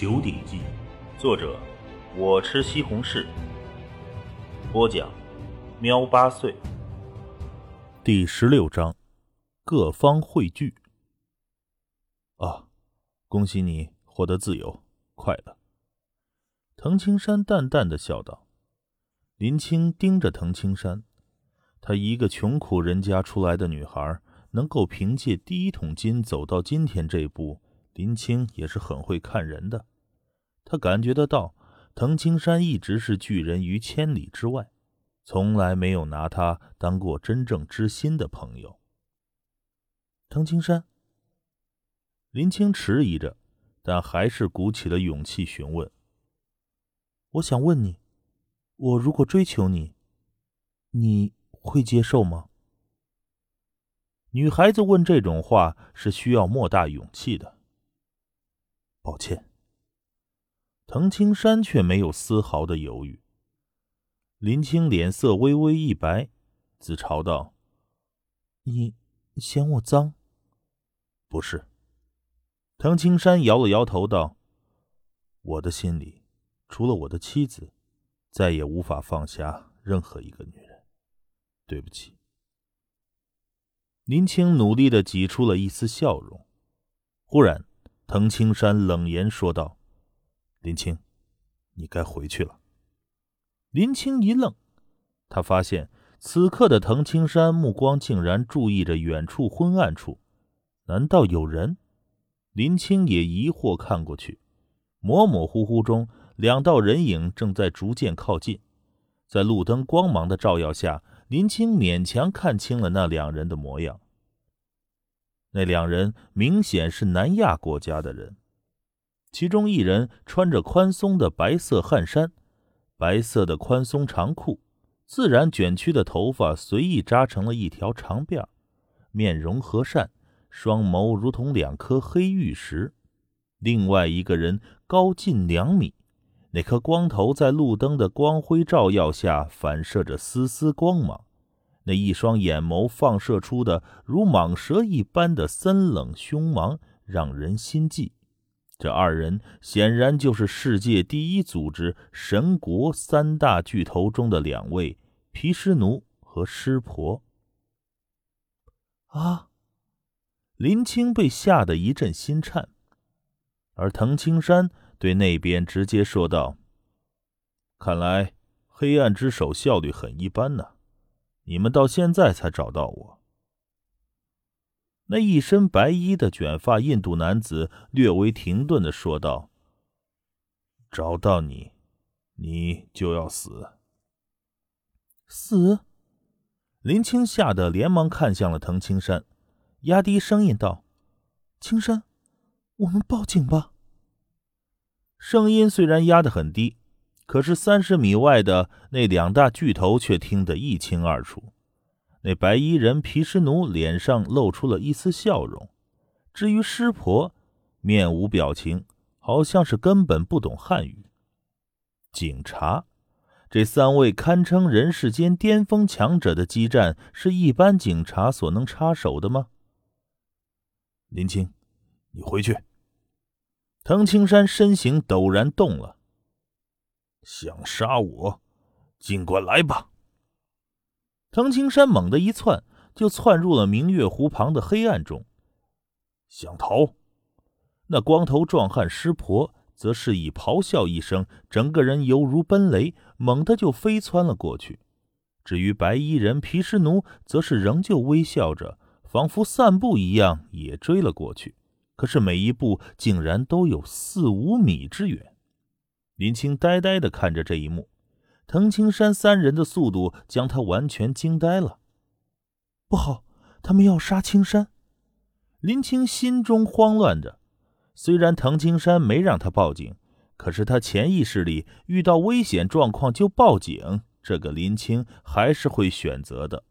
九鼎记》，作者我吃西红柿，播讲喵八岁。第十六章，各方汇聚。啊，恭喜你获得自由快乐。藤青山淡淡的笑道。林青盯着藤青山，她一个穷苦人家出来的女孩，能够凭借第一桶金走到今天这一步。林青也是很会看人的，他感觉得到，藤青山一直是拒人于千里之外，从来没有拿他当过真正知心的朋友。藤青山，林青迟疑着，但还是鼓起了勇气询问：“我想问你，我如果追求你，你会接受吗？”女孩子问这种话是需要莫大勇气的。抱歉，藤青山却没有丝毫的犹豫。林青脸色微微一白，自嘲道：“你嫌我脏？”“不是。”藤青山摇了摇头道：“我的心里，除了我的妻子，再也无法放下任何一个女人。对不起。”林青努力的挤出了一丝笑容，忽然。藤青山冷言说道：“林青，你该回去了。”林青一愣，他发现此刻的藤青山目光竟然注意着远处昏暗处，难道有人？林青也疑惑看过去，模模糊糊中，两道人影正在逐渐靠近，在路灯光芒的照耀下，林青勉强看清了那两人的模样。那两人明显是南亚国家的人，其中一人穿着宽松的白色汗衫，白色的宽松长裤，自然卷曲的头发随意扎成了一条长辫面容和善，双眸如同两颗黑玉石。另外一个人高近两米，那颗光头在路灯的光辉照耀下反射着丝丝光芒。那一双眼眸放射出的如蟒蛇一般的森冷凶芒，让人心悸。这二人显然就是世界第一组织神国三大巨头中的两位毗湿奴和湿婆。啊！林青被吓得一阵心颤，而藤青山对那边直接说道：“看来黑暗之手效率很一般呢。”你们到现在才找到我。那一身白衣的卷发印度男子略微停顿的说道：“找到你，你就要死。”死！林青吓得连忙看向了藤青山，压低声音道：“青山，我们报警吧。”声音虽然压得很低。可是三十米外的那两大巨头却听得一清二楚。那白衣人毗湿奴脸上露出了一丝笑容，至于湿婆，面无表情，好像是根本不懂汉语。警察，这三位堪称人世间巅峰强者的激战，是一般警察所能插手的吗？林青，你回去。藤青山身形陡然动了。想杀我，尽管来吧！藤青山猛地一窜，就窜入了明月湖旁的黑暗中。想逃？那光头壮汉湿婆则是以咆哮一声，整个人犹如奔雷，猛地就飞窜了过去。至于白衣人毗湿奴，则是仍旧微笑着，仿佛散步一样，也追了过去。可是每一步竟然都有四五米之远。林青呆呆的看着这一幕，藤青山三人的速度将他完全惊呆了。不好，他们要杀青山！林青心中慌乱着。虽然藤青山没让他报警，可是他潜意识里遇到危险状况就报警，这个林青还是会选择的。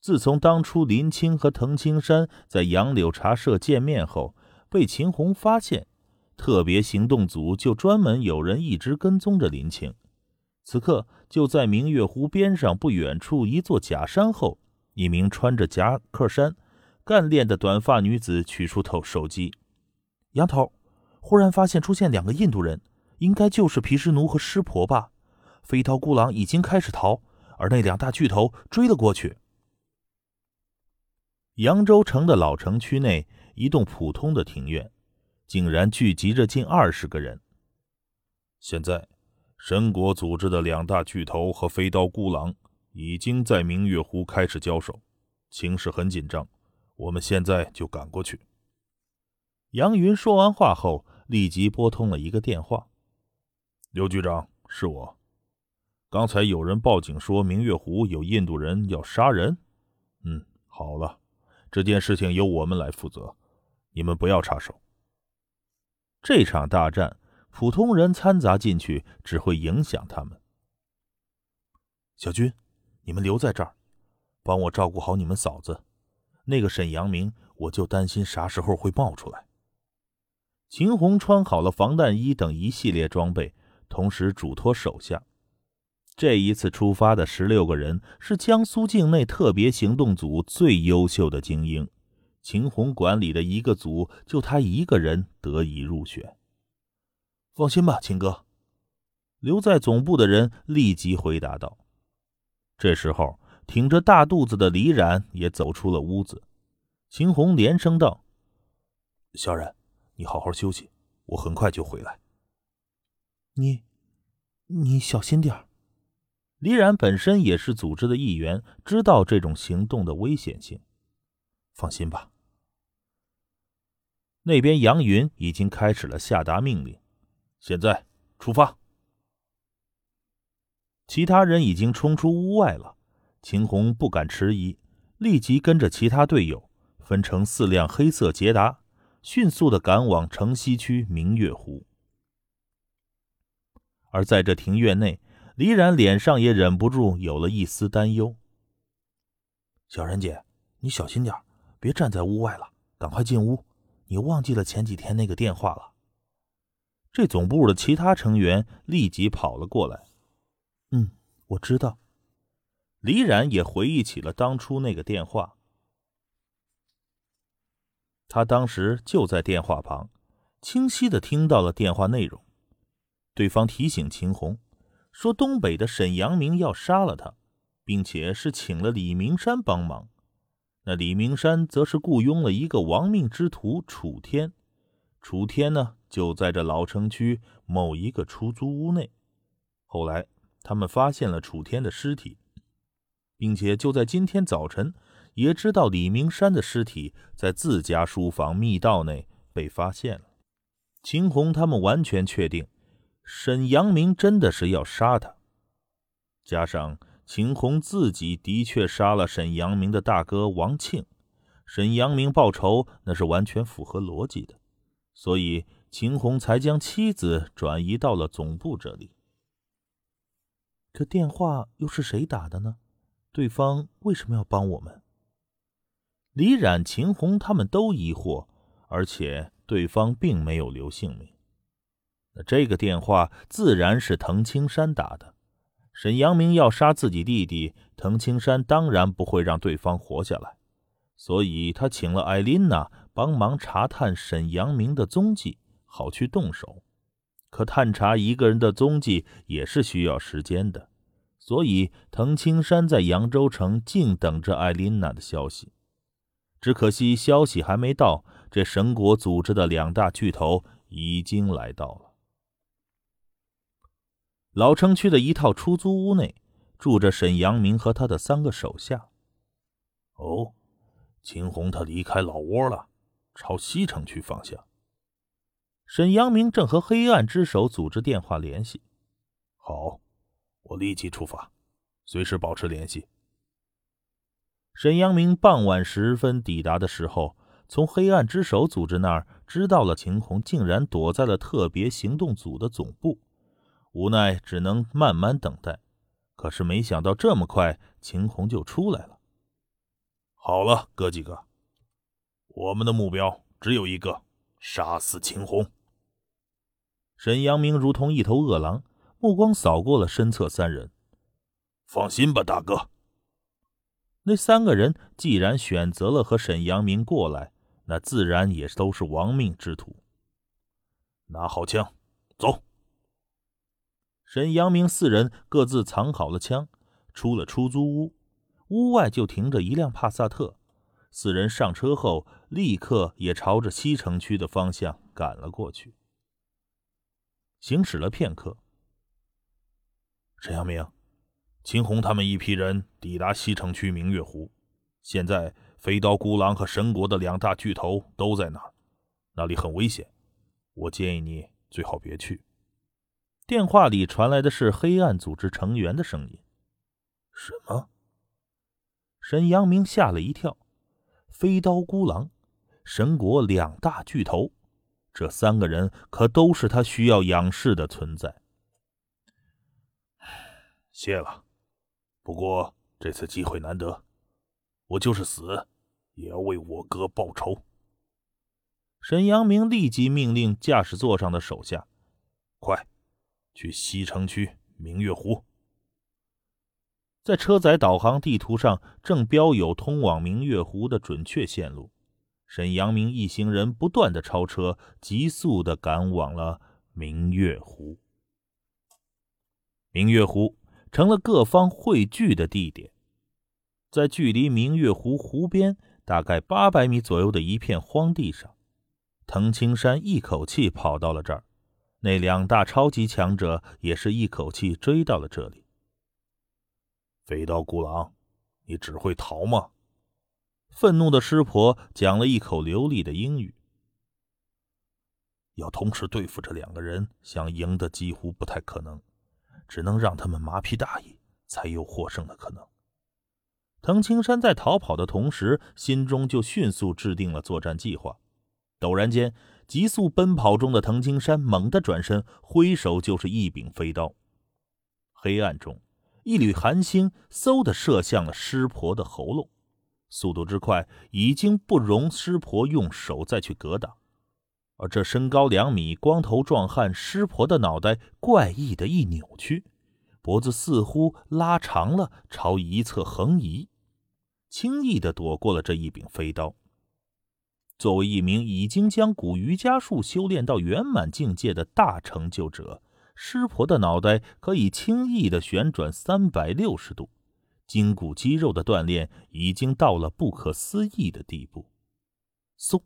自从当初林青和藤青山在杨柳茶社见面后，被秦红发现。特别行动组就专门有人一直跟踪着林青。此刻就在明月湖边上不远处一座假山后，一名穿着夹克衫、干练的短发女子取出头手机：“杨头，忽然发现出现两个印度人，应该就是毗湿奴和湿婆吧。飞刀孤狼已经开始逃，而那两大巨头追了过去。扬州城的老城区内，一栋普通的庭院，竟然聚集着近二十个人。现在，神国组织的两大巨头和飞刀孤狼已经在明月湖开始交手，情势很紧张。我们现在就赶过去。杨云说完话后，立即拨通了一个电话：“刘局长，是我。刚才有人报警说明月湖有印度人要杀人。嗯，好了。”这件事情由我们来负责，你们不要插手。这场大战，普通人掺杂进去只会影响他们。小军，你们留在这儿，帮我照顾好你们嫂子。那个沈阳明，我就担心啥时候会冒出来。秦红穿好了防弹衣等一系列装备，同时嘱托手下。这一次出发的十六个人是江苏境内特别行动组最优秀的精英，秦红管理的一个组就他一个人得以入选。放心吧，秦哥。留在总部的人立即回答道。这时候，挺着大肚子的李冉也走出了屋子。秦红连声道：“小冉，你好好休息，我很快就回来。你，你小心点儿。”李冉本身也是组织的一员，知道这种行动的危险性。放心吧。那边杨云已经开始了下达命令，现在出发。其他人已经冲出屋外了，秦红不敢迟疑，立即跟着其他队友分成四辆黑色捷达，迅速的赶往城西区明月湖。而在这庭院内。李冉脸上也忍不住有了一丝担忧。小冉姐，你小心点别站在屋外了，赶快进屋。你忘记了前几天那个电话了？这总部的其他成员立即跑了过来。嗯，我知道。李冉也回忆起了当初那个电话，他当时就在电话旁，清晰的听到了电话内容。对方提醒秦红。说东北的沈阳明要杀了他，并且是请了李明山帮忙。那李明山则是雇佣了一个亡命之徒楚天。楚天呢，就在这老城区某一个出租屋内。后来他们发现了楚天的尸体，并且就在今天早晨，也知道李明山的尸体在自家书房密道内被发现了。秦红他们完全确定。沈阳明真的是要杀他，加上秦红自己的确杀了沈阳明的大哥王庆，沈阳明报仇那是完全符合逻辑的，所以秦红才将妻子转移到了总部这里。可电话又是谁打的呢？对方为什么要帮我们？李冉、秦红他们都疑惑，而且对方并没有留姓名。那这个电话自然是滕青山打的。沈阳明要杀自己弟弟，滕青山当然不会让对方活下来，所以他请了艾琳娜帮忙查探沈阳明的踪迹，好去动手。可探查一个人的踪迹也是需要时间的，所以滕青山在扬州城静等着艾琳娜的消息。只可惜消息还没到，这神国组织的两大巨头已经来到了。老城区的一套出租屋内，住着沈阳明和他的三个手下。哦，秦红他离开老窝了，朝西城区方向。沈阳明正和黑暗之手组织电话联系。好，我立即出发，随时保持联系。沈阳明傍晚时分抵达的时候，从黑暗之手组织那儿知道了秦红竟然躲在了特别行动组的总部。无奈只能慢慢等待，可是没想到这么快，秦红就出来了。好了，哥几个，我们的目标只有一个：杀死秦红。沈阳明如同一头饿狼，目光扫过了身侧三人。放心吧，大哥。那三个人既然选择了和沈阳明过来，那自然也都是亡命之徒。拿好枪，走。沈阳明四人各自藏好了枪，出了出租屋。屋外就停着一辆帕萨特。四人上车后，立刻也朝着西城区的方向赶了过去。行驶了片刻，沈阳明、秦红他们一批人抵达西城区明月湖。现在，飞刀孤狼和神国的两大巨头都在那儿，那里很危险。我建议你最好别去。电话里传来的是黑暗组织成员的声音。什么？沈阳明吓了一跳。飞刀孤狼、神国两大巨头，这三个人可都是他需要仰视的存在。谢了，不过这次机会难得，我就是死，也要为我哥报仇。沈阳明立即命令驾驶座上的手下：“快，去西城区明月湖。”在车载导航地图上正标有通往明月湖的准确线路。沈阳明一行人不断的超车，急速的赶往了明月湖。明月湖成了各方汇聚的地点，在距离明月湖湖边大概八百米左右的一片荒地上，藤青山一口气跑到了这儿，那两大超级强者也是一口气追到了这里。飞刀孤狼，你只会逃吗？愤怒的师婆讲了一口流利的英语。要同时对付这两个人，想赢的几乎不太可能，只能让他们麻痹大意，才有获胜的可能。藤青山在逃跑的同时，心中就迅速制定了作战计划。陡然间，急速奔跑中的藤青山猛地转身，挥手就是一柄飞刀。黑暗中。一缕寒星嗖的射向了师婆的喉咙，速度之快，已经不容师婆用手再去格挡。而这身高两米、光头壮汉师婆的脑袋怪异的一扭曲，脖子似乎拉长了，朝一侧横移，轻易的躲过了这一柄飞刀。作为一名已经将古瑜伽术修炼到圆满境界的大成就者。师婆的脑袋可以轻易的旋转三百六十度，筋骨肌肉的锻炼已经到了不可思议的地步。嗖，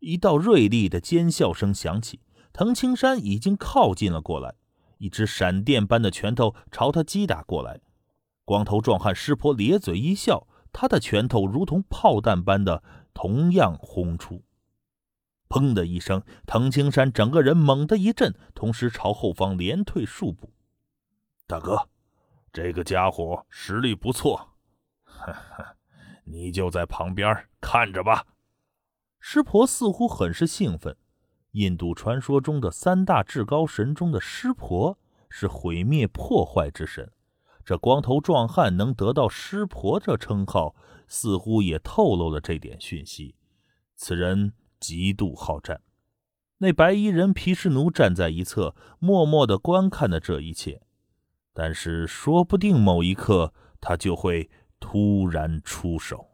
一道锐利的尖笑声响起，藤青山已经靠近了过来，一只闪电般的拳头朝他击打过来。光头壮汉师婆咧嘴一笑，他的拳头如同炮弹般的同样轰出。砰的一声，藤青山整个人猛地一震，同时朝后方连退数步。大哥，这个家伙实力不错，呵呵，你就在旁边看着吧。师婆似乎很是兴奋。印度传说中的三大至高神中的湿婆是毁灭破坏之神，这光头壮汉能得到师婆这称号，似乎也透露了这点讯息。此人。极度好战，那白衣人皮什奴站在一侧，默默的观看着这一切。但是，说不定某一刻他就会突然出手。